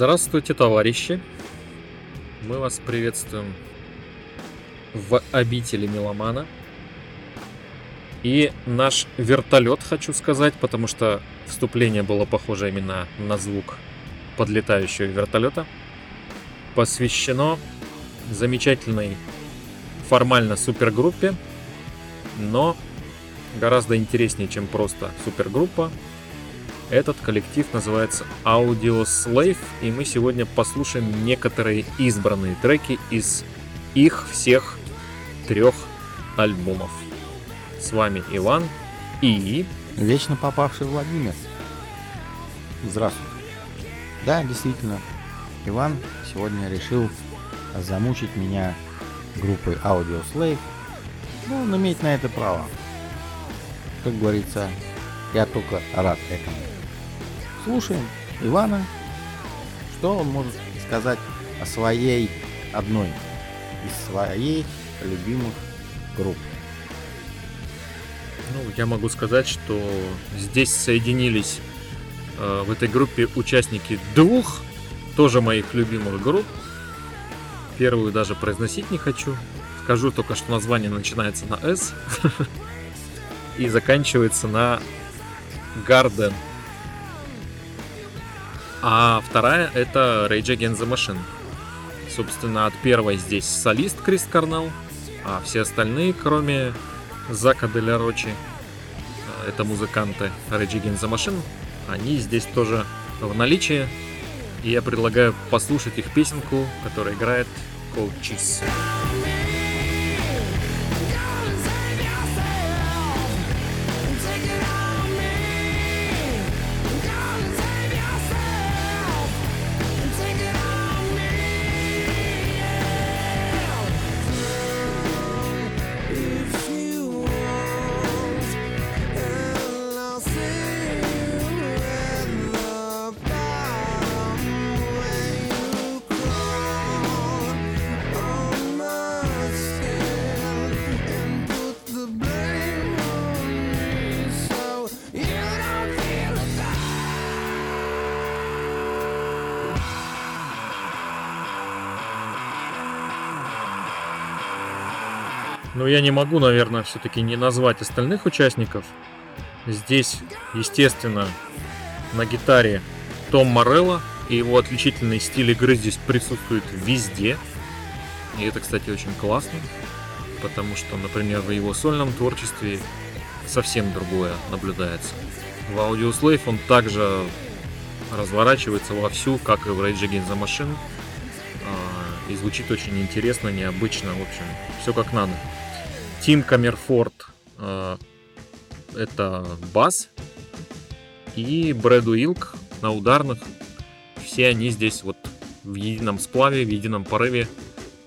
Здравствуйте, товарищи! Мы вас приветствуем в обители Меломана. И наш вертолет, хочу сказать, потому что вступление было похоже именно на звук подлетающего вертолета, посвящено замечательной формально супергруппе, но гораздо интереснее, чем просто супергруппа. Этот коллектив называется Audio Slave, и мы сегодня послушаем некоторые избранные треки из их всех трех альбомов. С вами Иван и... Вечно попавший Владимир. Здравствуйте. Да, действительно, Иван сегодня решил замучить меня группой Audio Slave. Ну, он имеет на это право. Как говорится, я только рад этому. Слушаем Ивана, что он может сказать о своей одной из своей любимых групп. Ну, я могу сказать, что здесь соединились э, в этой группе участники двух тоже моих любимых групп. Первую даже произносить не хочу. Скажу только, что название начинается на S и заканчивается на Garden. А вторая это Rage Against the Machine. Собственно, от первой здесь солист Крис Карнелл, а все остальные, кроме Зака Деля Рочи, э, это музыканты Rage Against the Machine, они здесь тоже в наличии. И я предлагаю послушать их песенку, которая играет Cold Cheese. Но я не могу, наверное, все-таки не назвать остальных участников. Здесь, естественно, на гитаре Том Морелло, и его отличительный стиль игры здесь присутствует везде. И это, кстати, очень классно, потому что, например, в его сольном творчестве совсем другое наблюдается. В Audio он также разворачивается вовсю, как и в Rage Against the Machine. А, и звучит очень интересно, необычно, в общем, все как надо. Тим Камерфорд э, это бас. И Брэд Уилк на ударных. Все они здесь вот в едином сплаве, в едином порыве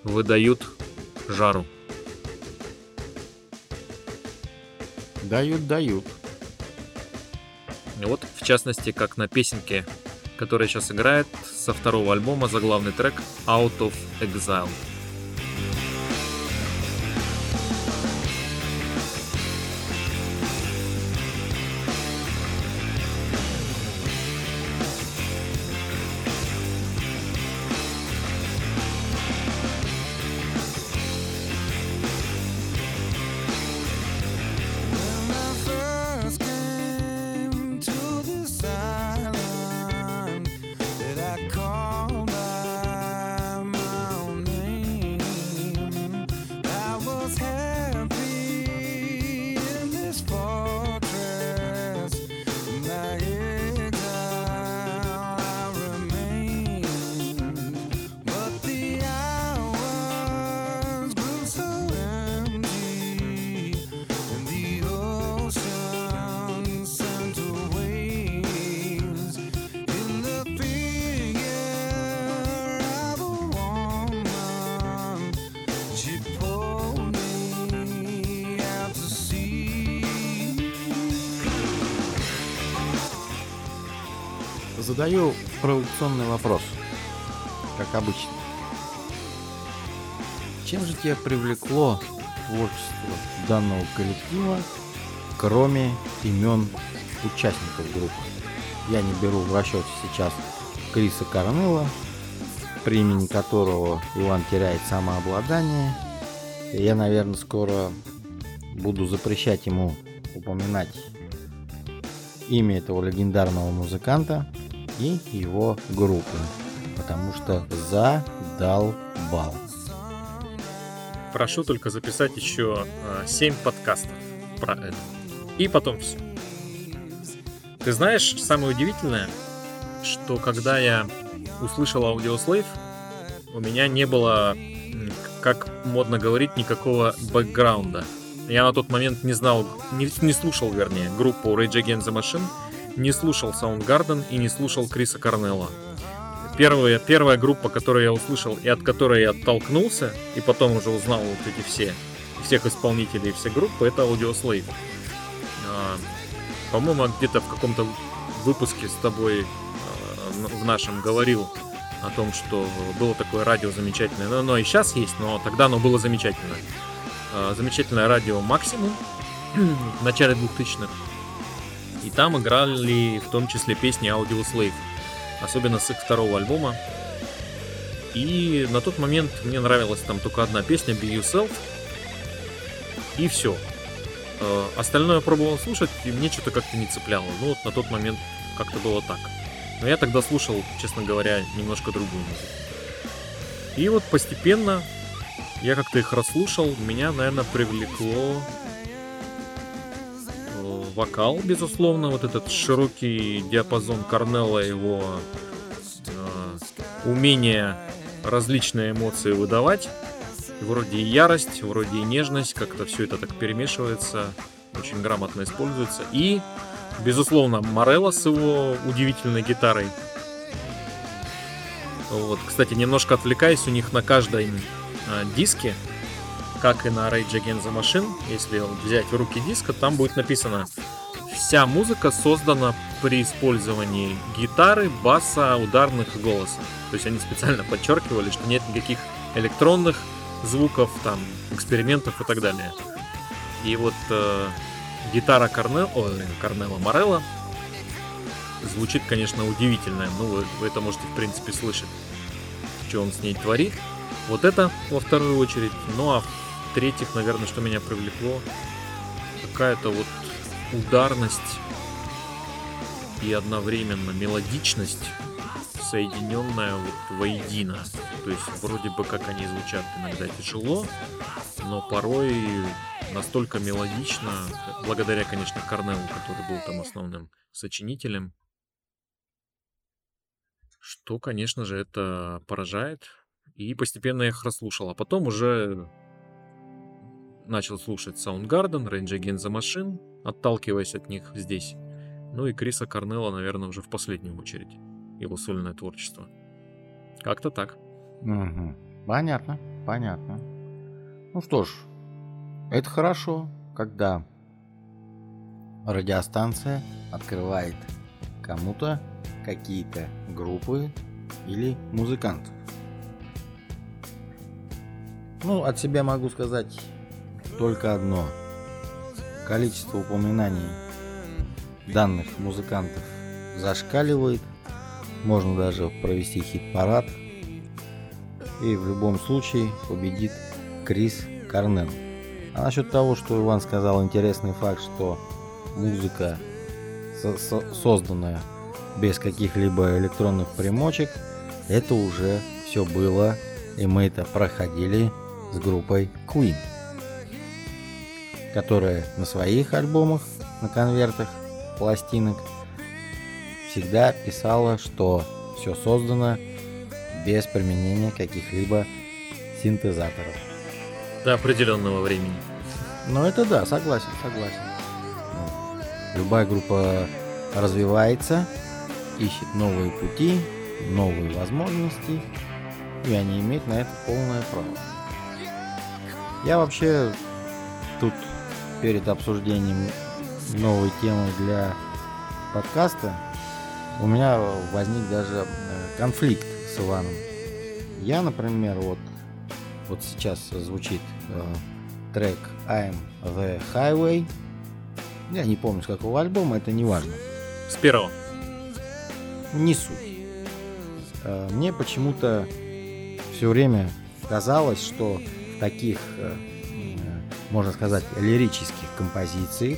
выдают жару. Дают, дают. Вот, в частности, как на песенке, которая сейчас играет со второго альбома, заглавный трек Out of Exile. Задаю провокационный вопрос, как обычно. Чем же тебя привлекло творчество данного коллектива, кроме имен участников группы? Я не беру в расчет сейчас Криса Корнелла, при имени которого Иван теряет самообладание. Я, наверное, скоро буду запрещать ему упоминать имя этого легендарного музыканта и его группы, потому что задолбал. Прошу только записать еще 7 подкастов про это. И потом все. Ты знаешь, самое удивительное, что когда я услышал Audioslave, у меня не было, как модно говорить, никакого бэкграунда. Я на тот момент не знал, не, не слушал, вернее, группу Rage Against the Machine, не слушал Soundgarden и не слушал Криса Корнелла. Первая, первая группа, которую я услышал и от которой я оттолкнулся, и потом уже узнал вот эти все, всех исполнителей и все группы, это Audioslave. А, По-моему, где-то в каком-то выпуске с тобой а, в нашем говорил о том, что было такое радио замечательное. Но оно и сейчас есть, но тогда оно было замечательное. А, Замечательное радио Максимум в начале 2000-х. И там играли в том числе песни Audioslave особенно с их второго альбома. И на тот момент мне нравилась там только одна песня Be Yourself. И все. Остальное я пробовал слушать, и мне что-то как-то не цепляло. Ну вот на тот момент как-то было так. Но я тогда слушал, честно говоря, немножко другую музыку. И вот постепенно я как-то их расслушал, меня, наверное, привлекло э, вокал, безусловно, вот этот широкий диапазон Корнелла, его э, умение различные эмоции выдавать. Вроде и ярость, вроде и нежность, как-то все это так перемешивается, очень грамотно используется. И, безусловно, Морелло с его удивительной гитарой. Вот, кстати, немножко отвлекаясь, у них на каждой э, диске, как и на Rage Against the Machine, если взять в руки диск, там будет написано Вся музыка создана при использовании гитары, баса, ударных и голоса. То есть они специально подчеркивали, что нет никаких электронных звуков, там, экспериментов и так далее. И вот э, гитара Корнел, ой, Корнелла Морелла звучит, конечно, удивительно. Ну, вы, вы это можете, в принципе, слышать, что он с ней творит. Вот это во вторую очередь. Ну, а в-третьих, наверное, что меня привлекло, какая-то вот ударность и одновременно мелодичность, соединенная вот воедино. То есть вроде бы как они звучат иногда тяжело, но порой настолько мелодично, благодаря, конечно, Корнеллу, который был там основным сочинителем, что, конечно же, это поражает. И постепенно я их расслушал. А потом уже начал слушать Soundgarden, Rage Against the Machine, отталкиваясь от них здесь. Ну и Криса Корнелла, наверное, уже в последнюю очередь. Его сольное творчество. Как-то так. Мгм. Понятно, понятно. Ну что ж, это хорошо, когда радиостанция открывает кому-то какие-то группы или музыкантов. Ну, от себя могу сказать только одно. Количество упоминаний данных музыкантов зашкаливает. Можно даже провести хит-парад. И в любом случае победит Крис Корнелл. А насчет того, что Иван сказал, интересный факт, что музыка, со- со- созданная без каких-либо электронных примочек, это уже все было, и мы это проходили с группой Queen, которая на своих альбомах, на конвертах пластинок всегда писала, что все создано без применения каких-либо синтезаторов. До определенного времени. Ну это да, согласен, согласен. Ну, любая группа развивается, ищет новые пути, новые возможности, и они имеют на это полное право. Я вообще перед обсуждением новой темы для подкаста у меня возник даже э, конфликт с Иваном. Я, например, вот, вот сейчас звучит э, трек I'm the Highway. Я не помню, с какого альбома, это не важно. С первого. Не суть. э, мне почему-то все время казалось, что в таких, э, можно сказать, лирических композициях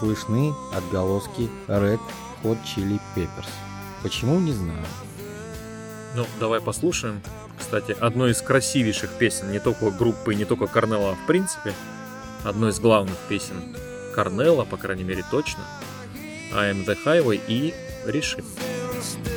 слышны отголоски Red Hot Chili Peppers. Почему, не знаю. Ну, давай послушаем. Кстати, одной из красивейших песен не только группы, не только Корнелла, а в принципе. Одной из главных песен Корнелла, по крайней мере, точно. I am the highway и решим. Still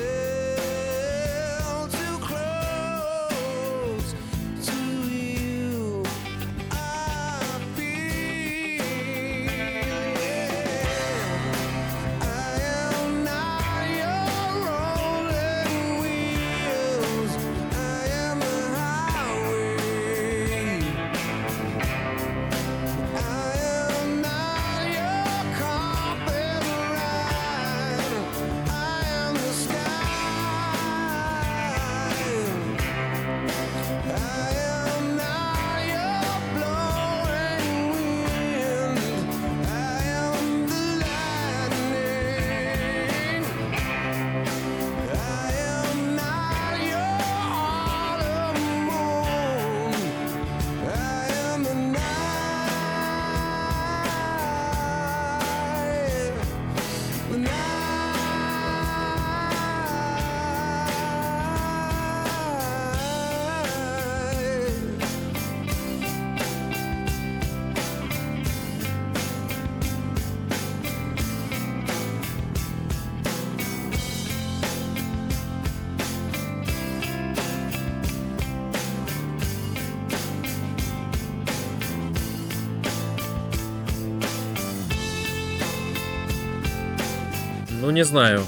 не знаю,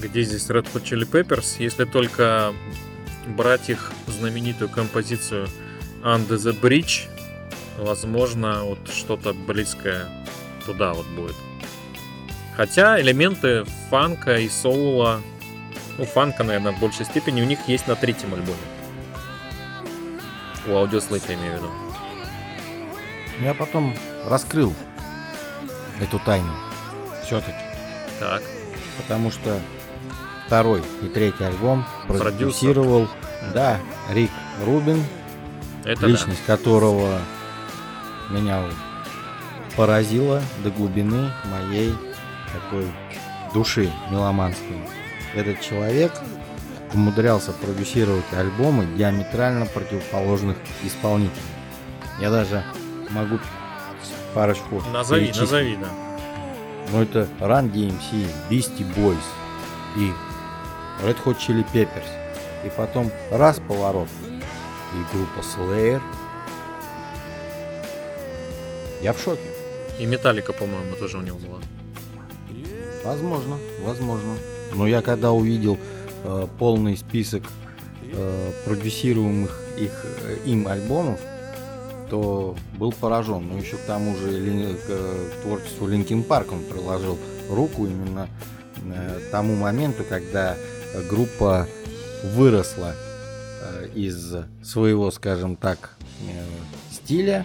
где здесь Red Hot Chili Peppers, если только брать их знаменитую композицию Under the Bridge, возможно, вот что-то близкое туда вот будет. Хотя элементы фанка и соула, ну, фанка, наверное, в большей степени у них есть на третьем альбоме. У аудиослейта имею в виду. Я потом раскрыл эту тайну. Все-таки. Так, Потому что второй и третий альбом Продюсер. продюсировал, да, Рик Рубин, это личность которого меня поразила до глубины моей такой души меломанской. Этот человек умудрялся продюсировать альбомы диаметрально противоположных исполнителей. Я даже могу парочку да. Назови, перечислить. назови, да. Ну это Run DMC, Beastie Boys и Red Hot Chili Peppers. И потом раз поворот и группа Slayer. Я в шоке. И Металлика, по-моему, тоже у него была. Возможно, возможно. Но я когда увидел э, полный список э, продюсируемых их, э, им альбомов, то был поражен. Но еще к тому же к э, творчеству Linkin Park он приложил руку именно э, тому моменту, когда группа выросла э, из своего, скажем так, стиля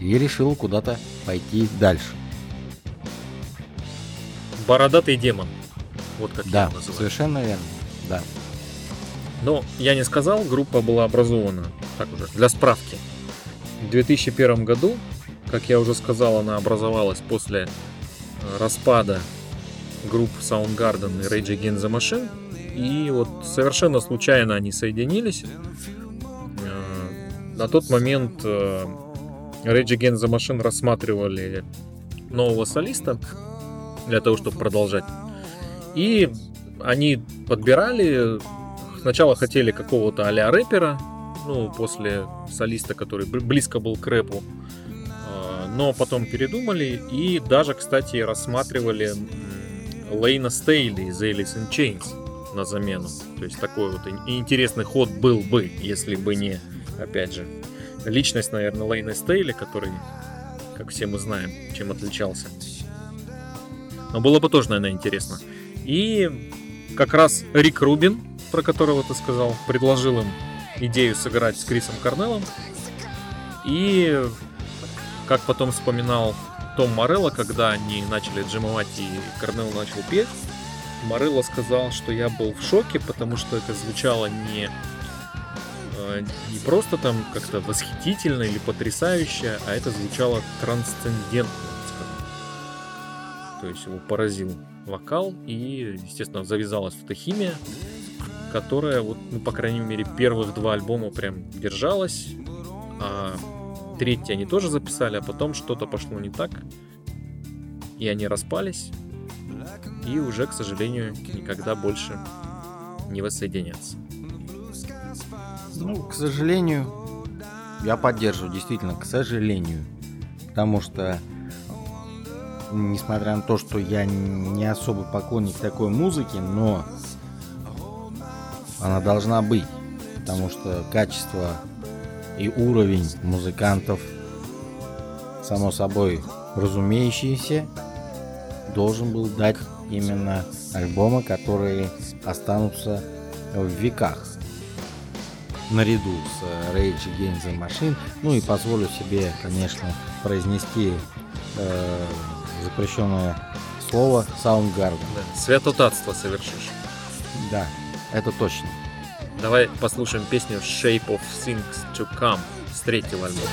и решила куда-то пойти дальше. Бородатый демон. Вот как я Да, его называю. совершенно верно. Да. Но я не сказал, группа была образована, так уже, для справки. В 2001 году, как я уже сказал, она образовалась после э, распада групп Soundgarden и Rage Against the Machine. И вот совершенно случайно они соединились. Э, На тот момент э, Rage Against the Machine рассматривали нового солиста для того, чтобы продолжать. И они подбирали Сначала хотели какого-то а-ля рэпера, ну, после солиста, который бли- близко был к рэпу. А, Но потом передумали и даже, кстати, рассматривали Лейна Стейли из Alice in Chains на замену. То есть такой вот ин- интересный ход был бы, если бы не, опять же, личность, наверное, Лейна Стейли, который, как все мы знаем, чем отличался. Но было бы тоже, наверное, интересно. И как раз Рик Рубин, про которого ты сказал, предложил им идею сыграть с Крисом Корнеллом. И, как потом вспоминал Том Морелло, когда они начали джимовать и Корнелл начал петь, Морелло сказал, что я был в шоке, потому что это звучало не, э, не просто там как-то восхитительно или потрясающе, а это звучало трансцендентно. То есть его поразил вокал, и, естественно, завязалась эта химия, которая, вот, ну, по крайней мере, первых два альбома прям держалась, а третий они тоже записали, а потом что-то пошло не так, и они распались, и уже, к сожалению, никогда больше не воссоединятся. Ну, к сожалению, я поддерживаю, действительно, к сожалению. Потому что, несмотря на то, что я не особый поклонник такой музыки, но она должна быть. Потому что качество и уровень музыкантов, само собой разумеющиеся, должен был дать именно альбомы, которые останутся в веках. Наряду с э, Rage Against the Machine. Ну и позволю себе, конечно, произнести э, запрещенное слово Soundgarden. Да, святотатство совершишь. Да, это точно. Давай послушаем песню Shape of Things to Come с третьего альбома.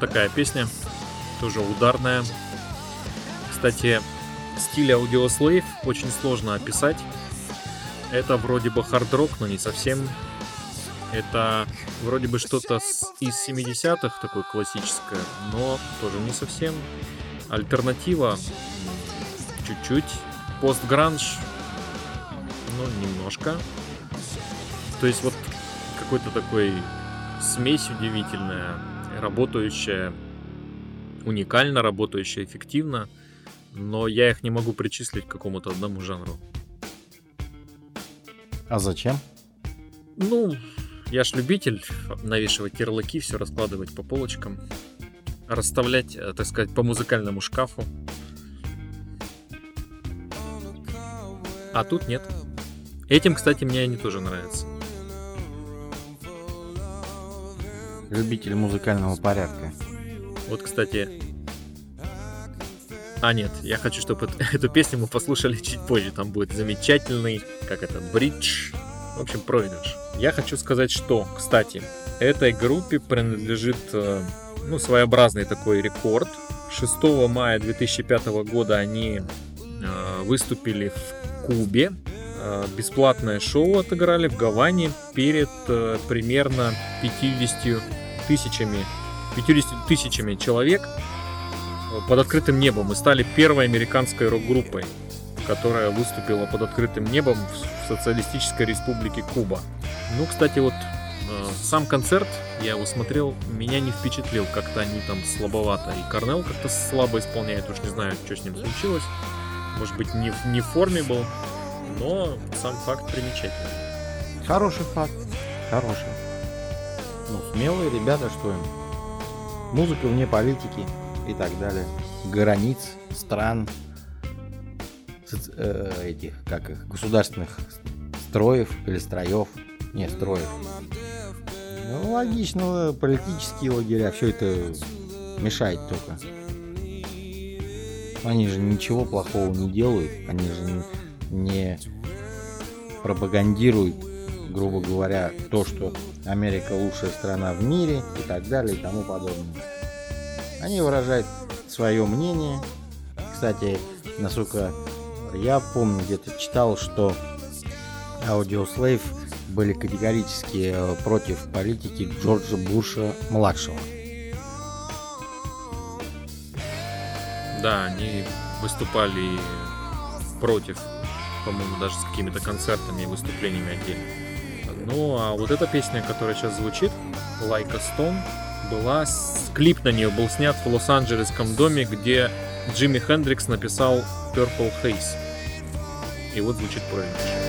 Такая песня, тоже ударная. Кстати, стиль Slave очень сложно описать. Это вроде бы хард-рок, но не совсем. Это вроде бы что-то из 70-х, такое классическое, но тоже не совсем. Альтернатива чуть-чуть. Постгранж, ну, немножко. То есть вот какой-то такой смесь удивительная, работающая, уникально работающая, эффективно, но я их не могу причислить к какому-то одному жанру. А зачем? Ну, я ж любитель навешивать ярлыки, все раскладывать по полочкам, расставлять, э, так сказать, по музыкальному шкафу. А тут нет. Этим, кстати, мне они тоже нравятся. Любитель музыкального порядка. Вот, кстати... А, нет, я хочу, чтобы эт- эту песню мы послушали чуть позже. Там будет замечательный, как это, бридж. В общем, проигрыш. Я хочу сказать, что, кстати, этой группе принадлежит, э, ну, своеобразный такой рекорд. 6 мая 2005 года они э, выступили в Кубе. Э, Бесплатное шоу отыграли в Гаване перед э, примерно 50 тысячами 50 тысячами человек под открытым небом и стали первой американской рок-группой, которая выступила под открытым небом в Социалистической Республике Куба. Ну, кстати, вот э, сам концерт, я его смотрел, меня не впечатлил, как-то они там слабовато. И Корнел как-то слабо исполняет, уж не знаю, что с ним случилось. Может быть, не не в форме был, но сам факт примечательный. Хороший факт. Хороший. Ну, смелые ребята, что им. Музыка вне политики и так далее. Границ, стран, э, этих, как их, государственных строев или строев. Не, строев. Ну, логично, политические лагеря, все это мешает только. Они же ничего плохого не делают, они же не- пропагандируют грубо говоря, то, что Америка лучшая страна в мире и так далее и тому подобное. Они выражают свое мнение. Кстати, насколько я помню, где-то читал, что Audioslave были категорически э, против политики Джорджа Буша младшего. Да, они выступали против, по-моему, даже с какими-то концертами и выступлениями отдельно. Ну, а вот эта песня, которая сейчас звучит, Like a Stone, была, клип на нее был снят в Лос-Анджелесском доме, где Джимми Хендрикс написал Purple Haze. И вот звучит правильно.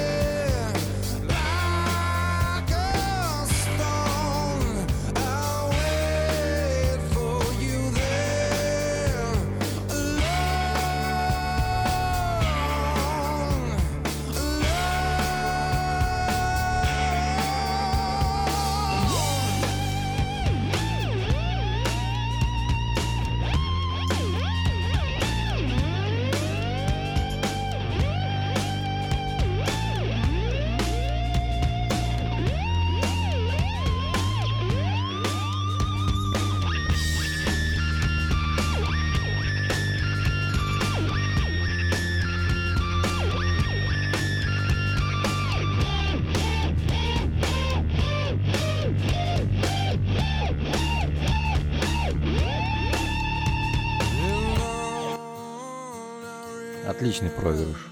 Отличный проигрыш.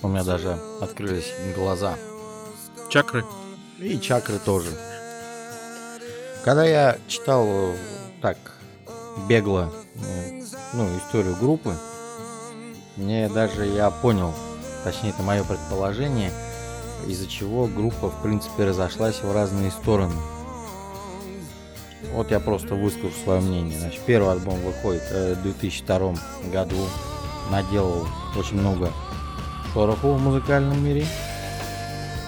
У меня даже открылись глаза. Чакры. И чакры тоже. Когда я читал так бегло э, ну, историю группы, мне даже я понял, точнее это мое предположение, из-за чего группа в принципе разошлась в разные стороны. Вот я просто выскажу свое мнение. Значит, первый альбом выходит э, в 2002 году, наделал очень много шороху в музыкальном мире.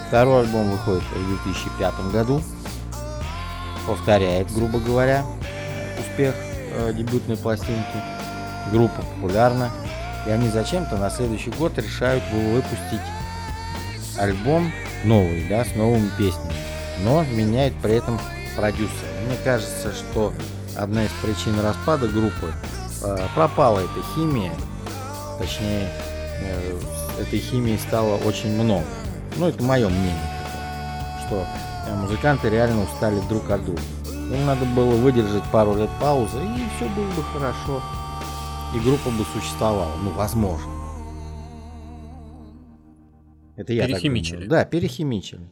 Второй альбом выходит в 2005 году. Повторяет, грубо говоря, успех э, дебютной пластинки. Группа популярна. И они зачем-то на следующий год решают вы- выпустить альбом новый, да, с новыми песнями. Но меняет при этом продюсера. Мне кажется, что одна из причин распада группы э, пропала эта химия. Точнее, э, этой химии стало очень много. Ну, это мое мнение. Что э, музыканты реально устали друг от друга. Им надо было выдержать пару лет паузы, и все было бы хорошо. И группа бы существовала. Ну, возможно. Это я так Перехимичили. думаю. Да, перехимичили.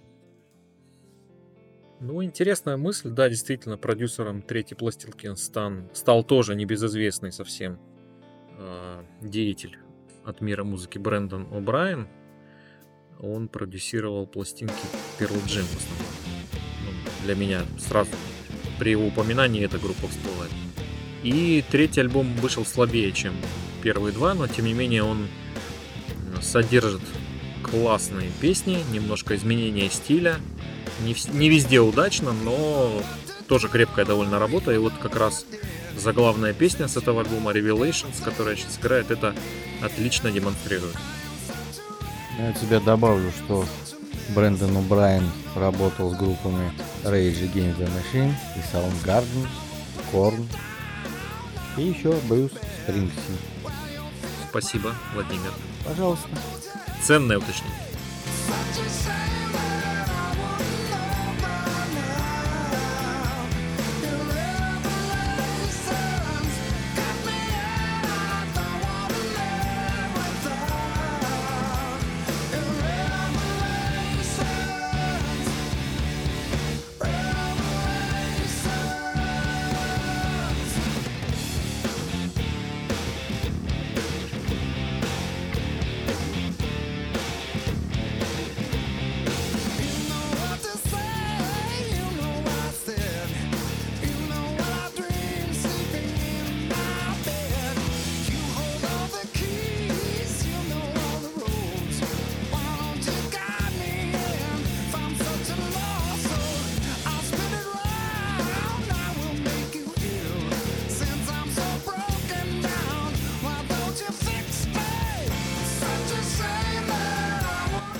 Ну, интересная мысль. Да, действительно, продюсером третьей пластилки стан, стал тоже небезызвестный совсем деятель от мира музыки Брэндон О'Брайен. Он продюсировал пластинки Pearl Jam в основном. Ну, для меня сразу при его упоминании эта группа всплывает. И третий альбом вышел слабее, чем первые два, но тем не менее он содержит классные песни, немножко изменения стиля, не, не везде удачно, но тоже крепкая довольно работа. И вот как раз заглавная песня с этого альбома Revelations, которая сейчас играет, это отлично демонстрирует. Я от тебя добавлю, что Брэндон О'Брайен работал с группами Rage Against the Machine и Soundgarden, Korn и еще Брюс Спрингсин. Спасибо, Владимир. Пожалуйста. Ценное уточнение.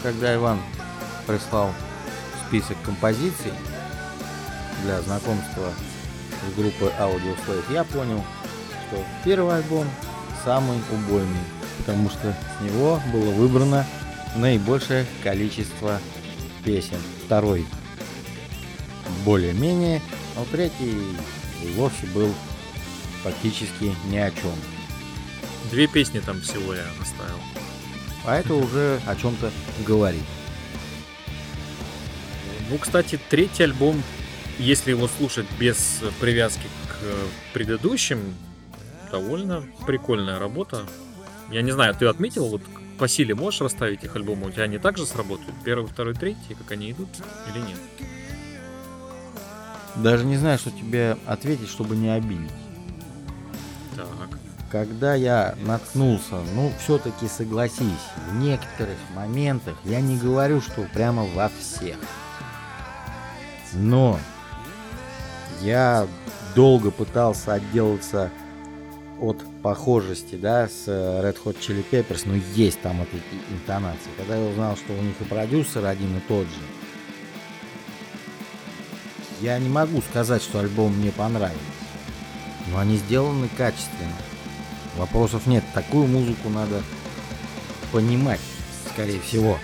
Когда Иван прислал список композиций для знакомства с группой Audio Slave, я понял, что первый альбом самый убойный, потому что с него было выбрано наибольшее количество песен. Второй более-менее, а третий вовсе был практически ни о чем. Две песни там всего я оставил. А это уже о чем-то говорит. Ну, кстати, третий альбом, если его слушать без привязки к э, предыдущим, довольно прикольная работа. Я не знаю, ты отметил, вот по силе можешь расставить их альбомы? У тебя они также сработают? Первый, второй, третий, как они идут или нет? Даже не знаю, что тебе ответить, чтобы не обидеть. Когда я наткнулся, ну, все-таки согласись, в некоторых моментах, я не говорю, что прямо во всех. Но я долго пытался отделаться от похожести, да, с э, Red Hot Chili Peppers, но есть там эти интонации. Когда я узнал, что у них и продюсер один и тот же, я не могу сказать, что альбом мне понравился. Но они сделаны качественно. Вопросов нет. Такую музыку надо понимать, скорее всего.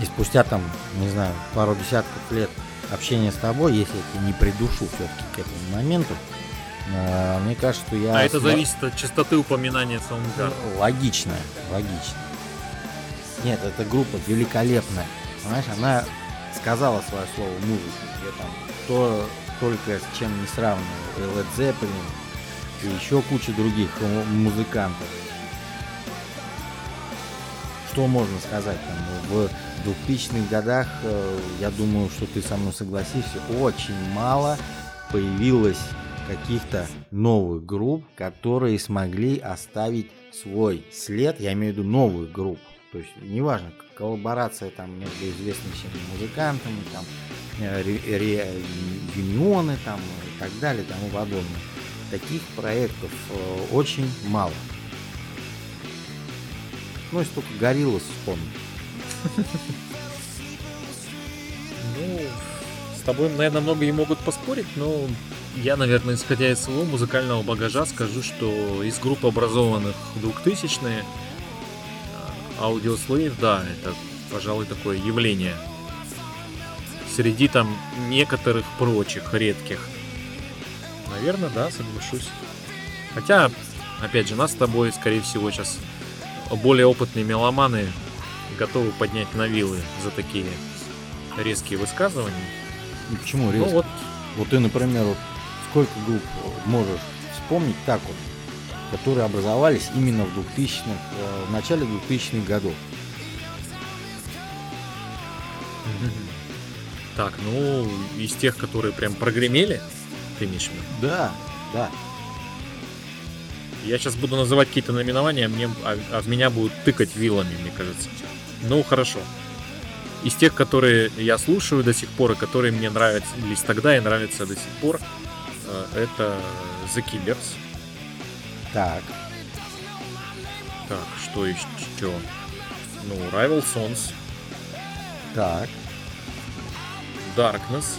И спустя там, не знаю, пару десятков лет общения с тобой, если я тебя не придушу все-таки к этому моменту, э, мне кажется, что я... А это зависит от частоты упоминания Soundgarden. ну, Логично, логично. Нет, эта группа великолепная. Понимаешь, она сказала свое слово в музыке. где там то только с чем не сравнивал. И Led Zeppelin, и еще куча других му- музыкантов. Что можно сказать там в 2000-х годах, э, я думаю, что ты со мной согласишься, очень мало появилось каких-то новых групп, которые смогли оставить свой след, я имею в виду новую группу. То есть неважно, коллаборация там между известными музыкантами, там э, ре- ре- юнионы там и так далее, и тому подобное. Таких проектов э, очень мало. Ну, если только Гориллас вспомнить. Ну, с тобой, наверное, многие могут поспорить, но я, наверное, исходя из своего музыкального багажа, скажу, что из групп, образованных в 2000-е, Audio Slave, да, это, пожалуй, такое явление. Среди там некоторых прочих, редких. Наверное, да, соглашусь. Хотя, опять же, нас с тобой, скорее всего, сейчас более опытные меломаны готовы поднять на вилы за такие резкие высказывания. Ну, почему Ну резко? вот, Вот ты, например, вот сколько групп можешь вспомнить так вот, которые образовались именно в 2000-х, э, в начале 2000-х годов. так, ну, из тех, которые прям прогремели, ты имеешь в виду? Да, да. Я сейчас буду называть какие-то наименования, а, мне, а, а в меня будут тыкать вилами, мне кажется. Ну, хорошо. Из тех, которые я слушаю до сих пор, и которые мне нравились тогда и нравятся до сих пор, э, это The Killers. Так, Так, что еще? Ну, Rival Sons, так. Darkness.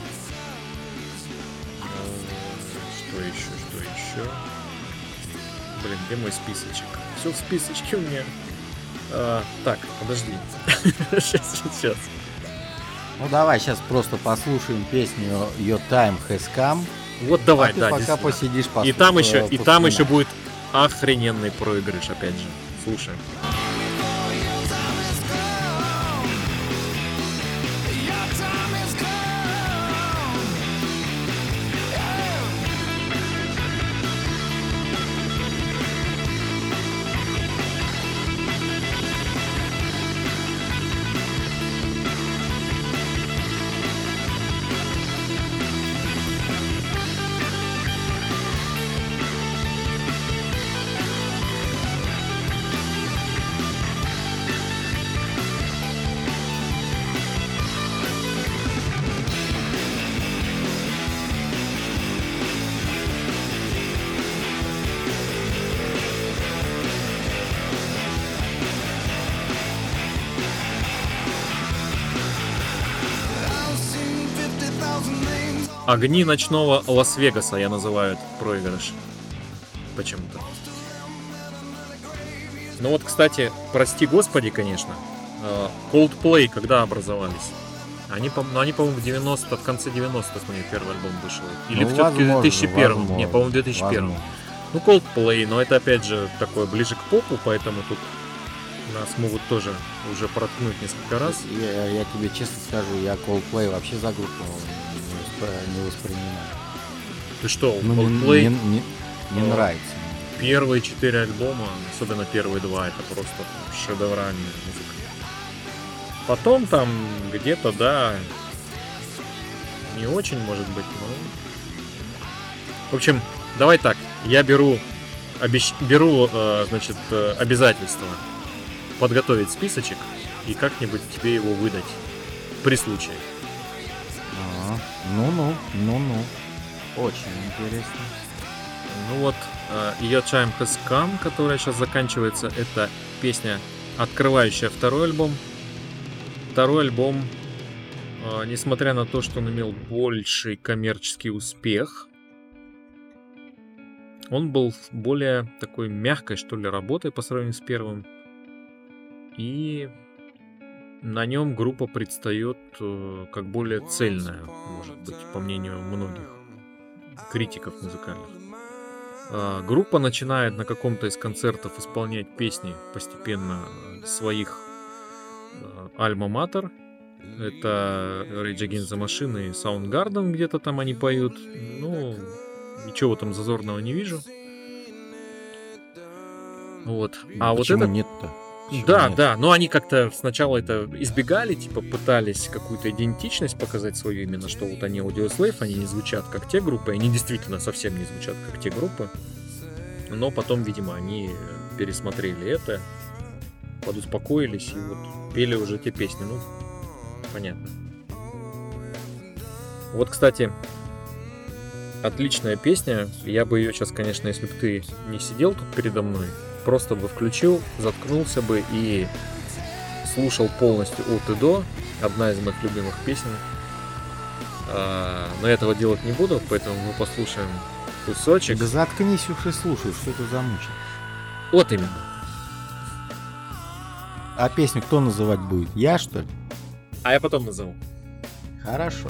Еще, что еще? Блин, где мой списочек? Все в списочке у меня. А, так, подожди. Сейчас, сейчас. Ну давай сейчас просто послушаем песню Your Time Has Come. Вот давай, а да. пока посидишь, И там еще, э, и там повспоминаешь. еще будет охрененный проигрыш, опять же. Слушаем. Огни ночного Лас-Вегаса я называю этот проигрыш. Почему-то. Ну вот, кстати, прости господи, конечно, э, Coldplay когда образовались? Они, ну, они по-моему, в 90 в конце 90-х у них первый альбом вышел. Или Ну, все-таки в возможно, 2001 возможно, Не, по-моему, в 2001 возможно. Ну, Coldplay, но это опять же такое ближе к попу, поэтому тут нас могут тоже уже проткнуть несколько раз. Я, я тебе честно скажу, я Coldplay вообще за группу не, воспри- не воспринимаю. Ты что, Ну, Coldplay, не, не- не О. нравится. первые четыре альбома, особенно первые два, это просто шедевральная музыка. Потом там где-то, да, не очень, может быть, но... В общем, давай так, я беру, обещ- беру э, значит, э, обязательство подготовить списочек и как-нибудь тебе его выдать при случае. Ну-ну, ну-ну. Очень интересно. Ну вот, э, Your Time Has Come, которая сейчас заканчивается, это песня, открывающая второй альбом. Второй альбом, э, несмотря на то, что он имел больший коммерческий успех, он был более такой мягкой, что ли, работой по сравнению с первым. И на нем группа предстает э, как более цельная, может быть, по мнению многих критиков музыкальных. А, Группа начинает на каком-то из концертов исполнять песни постепенно своих альма-матер. Это Rage Against the Machine и Soundgarden где-то там они поют. Ну, ничего там зазорного не вижу. Вот. А вот Почему это... нет-то? Почему Да, нет? да, но они как-то сначала это избегали, типа пытались какую-то идентичность показать свою именно, что вот они Audioslave, они не звучат как те группы, они действительно совсем не звучат как те группы. Но потом, видимо, они пересмотрели это, подуспокоились и вот пели уже те песни. Ну, понятно. Вот, кстати, отличная песня. Я бы ее сейчас, конечно, если бы ты не сидел тут передо мной, просто бы включил, заткнулся бы и слушал полностью от и до. Одна из моих любимых песен. А, но я этого делать не буду, поэтому мы послушаем кусочек. Да заткнись уж и слушай, что это за муча. Вот именно. А песню кто называть будет? Я, что ли? А я потом назову. Хорошо.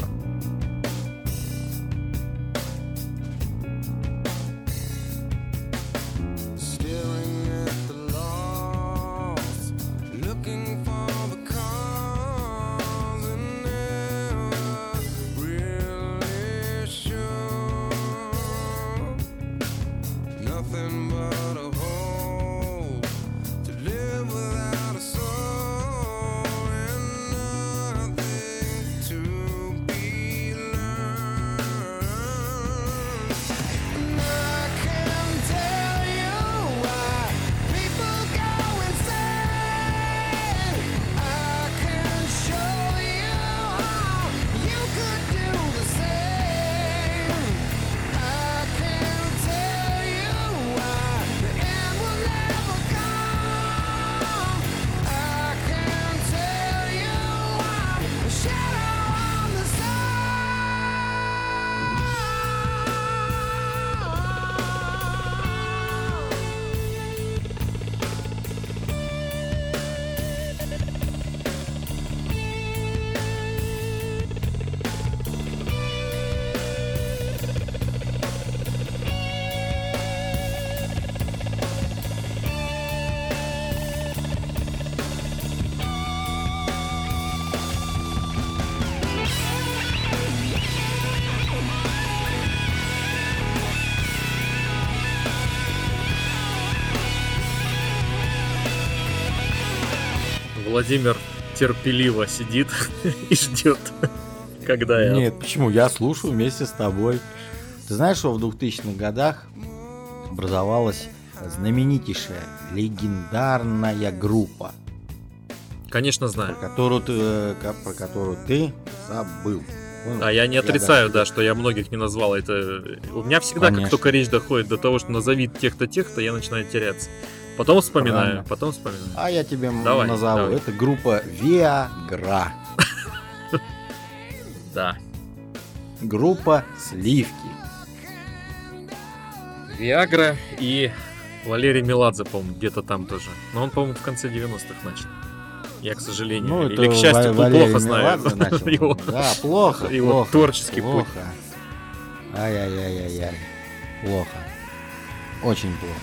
Владимир терпеливо сидит и ждет, когда я... Нет, почему? Я слушаю вместе с тобой. Ты знаешь, что в 2000-х годах образовалась знаменитейшая, легендарная группа, Конечно, про знаю. которую ты, э, про которую ты забыл. Понял? А я не отрицаю, даже- да, что я многих не назвал. Это у меня всегда, как Конечно. только речь доходит до того, что назови тех-то, тех-то, я начинаю теряться. Потом вспоминаю, Правильно. потом вспоминаю. А я тебе Давай, назову. давай. Это группа Viagra. Да. Группа Сливки. Виагра и Валерий Меладзе, по-моему, где-то там тоже. Но он, по-моему, в конце 90-х начал. Я, к сожалению, Ну, или, к счастью, Ва- Валерий плохо знаю Меладзе начал. его. Да, плохо. его плохо, творческий путь. плохо. Ай-яй-яй-яй-яй. Плохо. Очень плохо.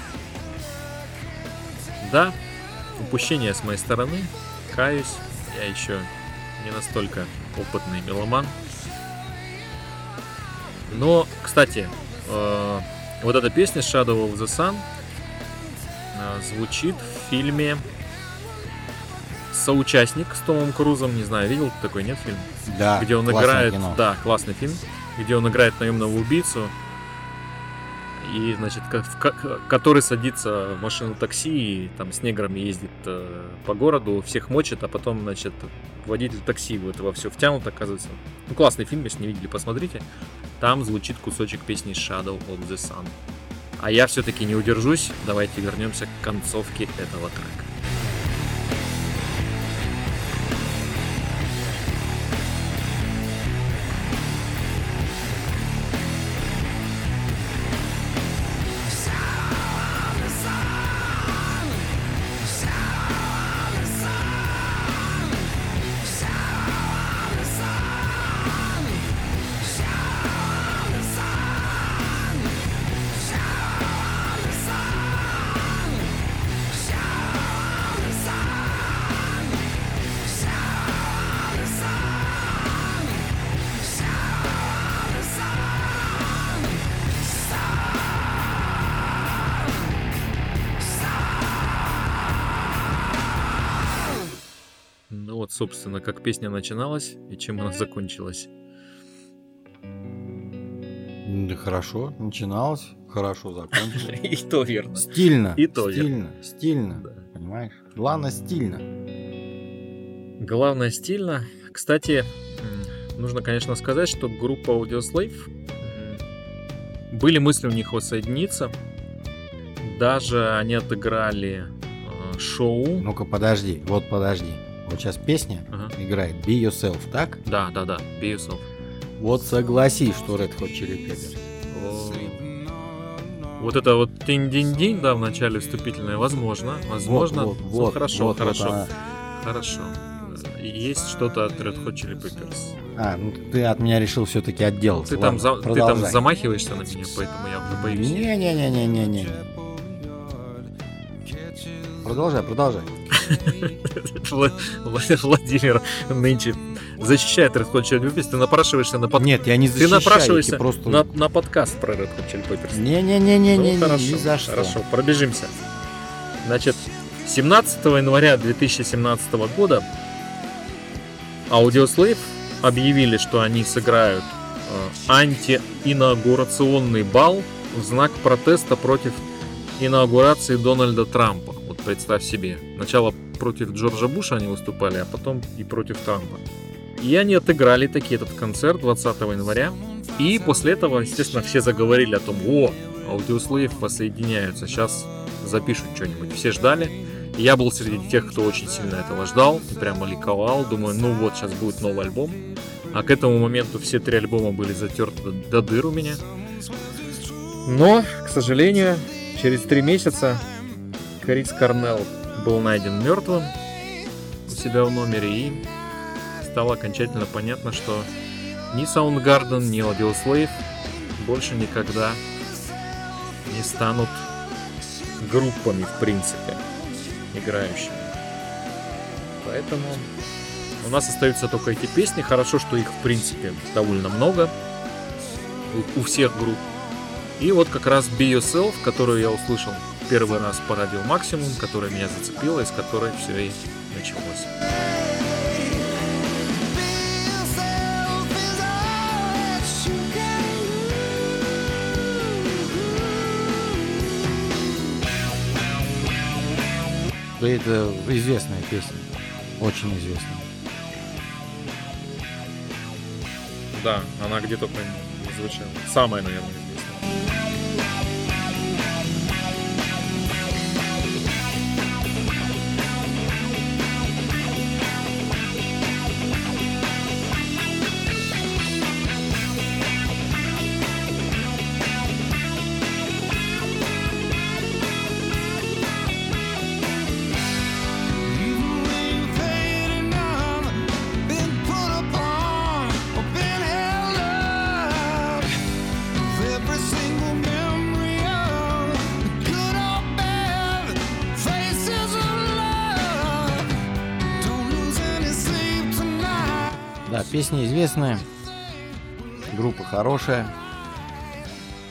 Да, упущение с моей стороны. Каюсь, я еще не настолько опытный меломан. Но, кстати, э, вот эта песня Shadow of the Sun э, звучит в фильме Соучастник с Томом Крузом. Не знаю, видел такой, нет, фильм? Да, где он играет, кино. да, классный фильм, где он играет наемного убийцу, и, значит, в ко- который садится в машину такси и там с неграми ездит э, по городу, всех мочит, а потом, значит, водитель такси в это во все втянут, оказывается. Ну, классный фильм, если не видели, посмотрите. Там звучит кусочек песни Shadow of the Sun. А я все-таки не удержусь, давайте вернемся к концовке этого трека. Собственно, как песня начиналась и чем она закончилась. Да хорошо, начиналось, хорошо закончилось. И то верно. Стильно. И то Стильно, стильно. Да. Понимаешь? Главное, стильно. Главное стильно. Кстати, нужно, конечно, сказать, что группа Audioslave были мысли у них воссоединиться. Даже они отыграли э, шоу. Ну-ка, подожди, вот подожди. Вот сейчас песня Ага. играет Be Yourself, так? Да, да, да, Be Yourself. Вот согласись, что Red Hot Chili Peppers. Вот это вот тинь-динь-динь, да, в начале вступительное, возможно, возможно. Вот, Ну, вот, вот, хорошо, вот, хорошо, вот она. хорошо. И Есть что-то от Red Hot Chili Peppers. А, ну ты от меня решил все-таки отделаться. Ты там, Ладно, за- ты там замахиваешься на меня, поэтому я боюсь. Не-не-не-не-не-не. Продолжай, продолжай. Вла- Вла- Владимир нынче защищает Red Hot Chili Peppers, ты напрашиваешься на, под... Нет, я не ты защищаю, напрашиваешься я просто... на, на подкаст про Red Hot Chili Peppers. Не-не-не-не-не, Ну, хорошо, ни за что. Хорошо, пробежимся. Значит, 17 января 2017 года Audioslave объявили, что они сыграют э, антиинаугурационный бал в знак протеста против инаугурации Дональда Трампа. Представь себе. Сначала против Джорджа Буша они выступали, а потом и против Трампа. И они отыграли таки этот концерт 20 января. И после этого, естественно, все заговорили о том, о, Audioslave воссоединяются, сейчас запишут что-нибудь. Все ждали. Я был среди тех, кто очень сильно этого ждал, и прямо ликовал. Думаю, ну вот, сейчас будет новый альбом. А к этому моменту все три альбома были затерты до дыр у меня. Но, к сожалению, через три месяца Крис Корнелл был найден мертвым у себя в номере и стало окончательно понятно, что ни Soundgarden, ни Audioslave больше никогда не станут группами, в принципе, играющими. Поэтому у нас остаются только эти песни. Хорошо, что их, в принципе, довольно много у всех групп. И вот как раз Be Yourself, которую я услышал первый раз по радио Максимум, которая меня зацепила, из которой все и началось. Да это известная песня. Очень известная. Да, она где только не звучала. Самая, наверное, Да, песня известная, группа хорошая.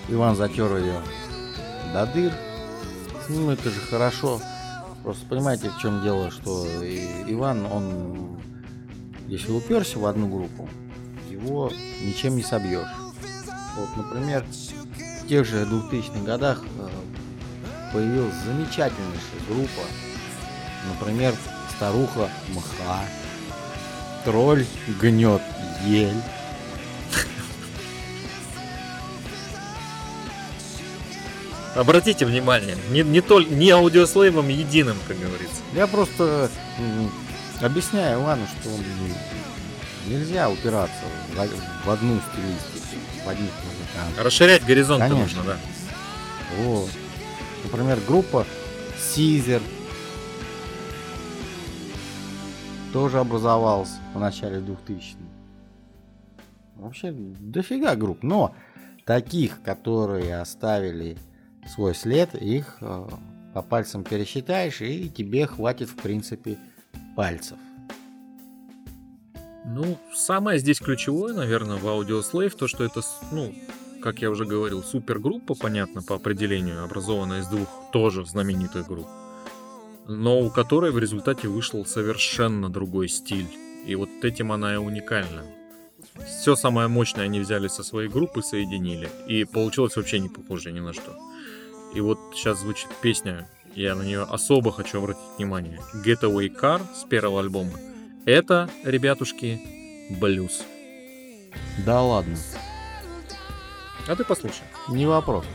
Иван затер ее до дыр. Ну, это же хорошо. Просто понимаете, в чем дело, что Иван, он, если уперся в одну группу, его ничем не собьешь. Вот, например, в тех же 2000-х годах э, появилась замечательнейшая группа. Например, старуха мха, тролль гнет ель. Обратите внимание, не, не, толь- не аудиослейвом единым, как говорится. Я просто объясняю Ивану, что он нельзя упираться в, в одну стилистику, в одних музыкантов. Расширять горизонт Конечно. нужно, да. Вот. Например, группа Сизер тоже образовалась в начале 2000-х. Вообще дофига групп, но таких, которые оставили свой след, их э, по пальцам пересчитаешь, и тебе хватит, в принципе, пальцев. Ну, самое здесь ключевое, наверное, в Audioslave, то, что это, ну, как я уже говорил, супергруппа, понятно, по определению, образованная из двух тоже знаменитых групп, но у которой в результате вышел совершенно другой стиль. И вот этим она и уникальна. Все самое мощное они взяли со своей группы, соединили, и получилось вообще не похоже ни на что. И вот сейчас звучит песня, я на нее особо хочу обратить внимание. Getaway Car с первого альбома. Это, ребятушки, блюз. Да ладно, А ты послушай. не вопрос.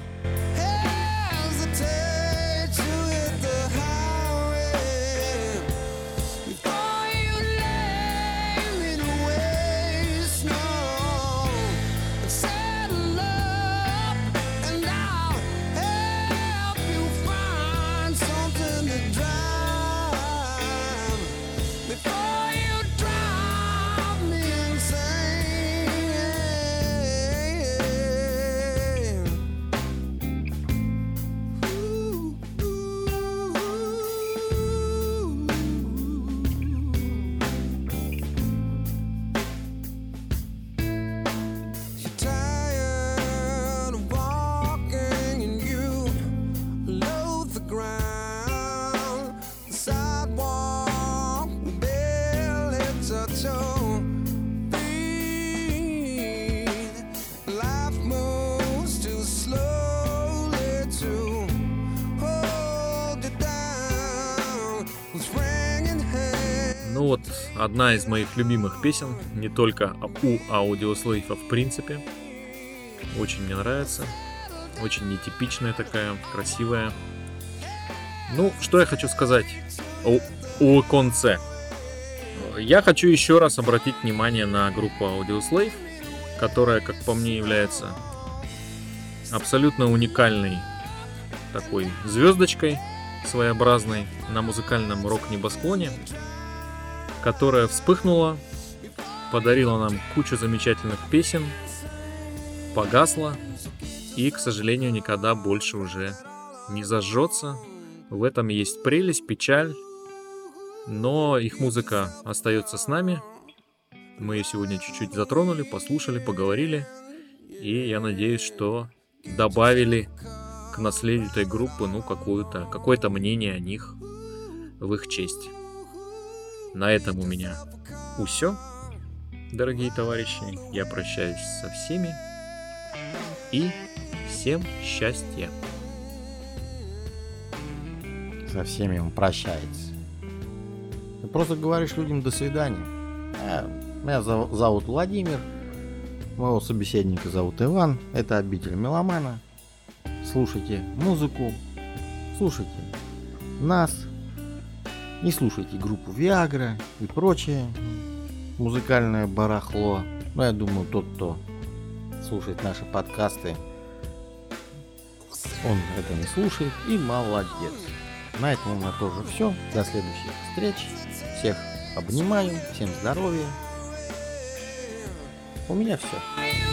Из моих любимых песен, не только у а в принципе. Очень мне нравится. Очень нетипичная такая, красивая. Ну, что я хочу сказать о, о конце. Я хочу еще раз обратить внимание на группу Audioslave, которая, как по мне, является абсолютно уникальной такой звездочкой своеобразной на музыкальном рок-небосклоне, которая вспыхнула, подарила нам кучу замечательных песен, погасла и, к сожалению, никогда больше уже не зажжется. В этом есть прелесть, печаль, но их музыка остается с нами. Мы ее сегодня чуть-чуть затронули, послушали, поговорили, и я надеюсь, что добавили к наследию этой группы, ну, какую-то, какое-то мнение о них в их честь. На этом у меня все, дорогие товарищи. Я прощаюсь со всеми. И всем счастья. Со всеми он прощается. Ты просто говоришь людям до свидания. А, Меня зов- зовут Владимир. Моего собеседника зовут Иван. Это обитель меломана. Слушайте музыку. Слушайте нас. Не слушайте группу Viagra и прочее музыкальное барахло. Но я думаю, тот, кто слушает наши подкасты, он это не слушает и молодец. На этом у меня тоже все. До следующих встреч. Всех обнимаю. Всем здоровья. У меня все.